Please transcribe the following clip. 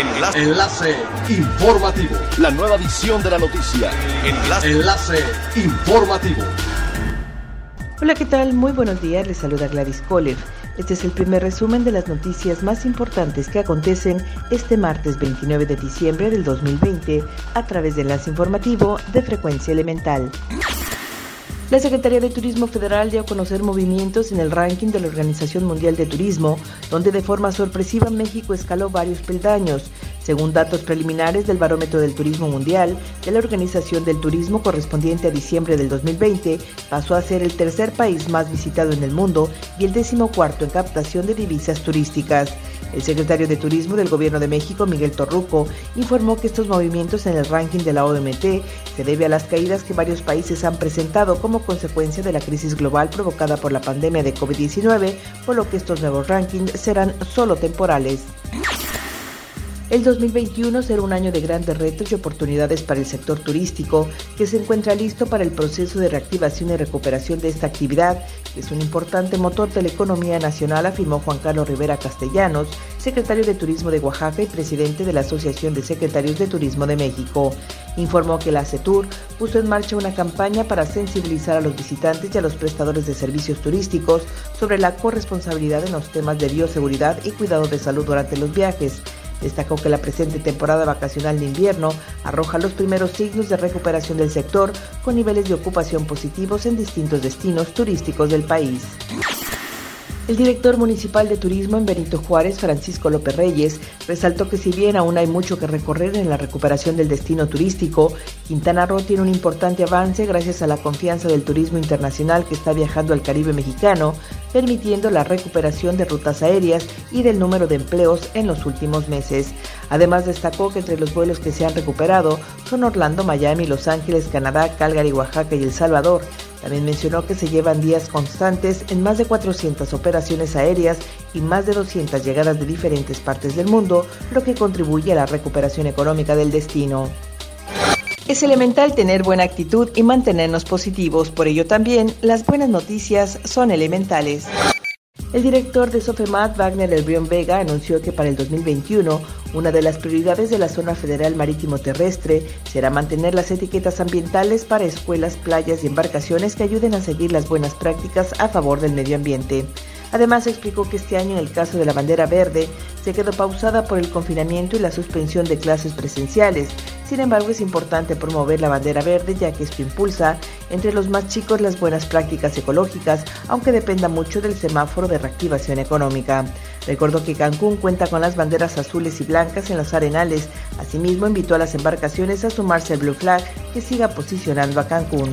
Enlace. Enlace informativo. La nueva edición de la noticia. Enlace. Enlace informativo. Hola, ¿qué tal? Muy buenos días. Les saluda Gladys Kohler. Este es el primer resumen de las noticias más importantes que acontecen este martes 29 de diciembre del 2020 a través de enlace informativo de frecuencia elemental. La Secretaría de Turismo Federal dio a conocer movimientos en el ranking de la Organización Mundial de Turismo, donde de forma sorpresiva México escaló varios peldaños. Según datos preliminares del Barómetro del Turismo Mundial de la Organización del Turismo correspondiente a diciembre del 2020, pasó a ser el tercer país más visitado en el mundo y el decimocuarto en captación de divisas turísticas. El secretario de Turismo del Gobierno de México, Miguel Torruco, informó que estos movimientos en el ranking de la OMT se debe a las caídas que varios países han presentado como consecuencia de la crisis global provocada por la pandemia de COVID-19, por lo que estos nuevos rankings serán solo temporales. El 2021 será un año de grandes retos y oportunidades para el sector turístico, que se encuentra listo para el proceso de reactivación y recuperación de esta actividad, que es un importante motor de la economía nacional, afirmó Juan Carlos Rivera Castellanos, secretario de Turismo de Oaxaca y presidente de la Asociación de Secretarios de Turismo de México. Informó que la CETUR puso en marcha una campaña para sensibilizar a los visitantes y a los prestadores de servicios turísticos sobre la corresponsabilidad en los temas de bioseguridad y cuidado de salud durante los viajes Destacó que la presente temporada vacacional de invierno arroja los primeros signos de recuperación del sector con niveles de ocupación positivos en distintos destinos turísticos del país. El director municipal de turismo en Benito Juárez, Francisco López Reyes, resaltó que si bien aún hay mucho que recorrer en la recuperación del destino turístico, Quintana Roo tiene un importante avance gracias a la confianza del turismo internacional que está viajando al Caribe mexicano, permitiendo la recuperación de rutas aéreas y del número de empleos en los últimos meses. Además destacó que entre los vuelos que se han recuperado son Orlando, Miami, Los Ángeles, Canadá, Calgary, Oaxaca y El Salvador, también mencionó que se llevan días constantes en más de 400 operaciones aéreas y más de 200 llegadas de diferentes partes del mundo, lo que contribuye a la recuperación económica del destino. Es elemental tener buena actitud y mantenernos positivos, por ello también las buenas noticias son elementales. El director de Sofemat, Wagner Elbrión Vega, anunció que para el 2021 una de las prioridades de la Zona Federal Marítimo Terrestre será mantener las etiquetas ambientales para escuelas, playas y embarcaciones que ayuden a seguir las buenas prácticas a favor del medio ambiente. Además, explicó que este año, en el caso de la bandera verde, se quedó pausada por el confinamiento y la suspensión de clases presenciales. Sin embargo, es importante promover la bandera verde ya que esto impulsa entre los más chicos las buenas prácticas ecológicas, aunque dependa mucho del semáforo de reactivación económica. Recordó que Cancún cuenta con las banderas azules y blancas en los arenales. Asimismo, invitó a las embarcaciones a sumarse al Blue Flag que siga posicionando a Cancún.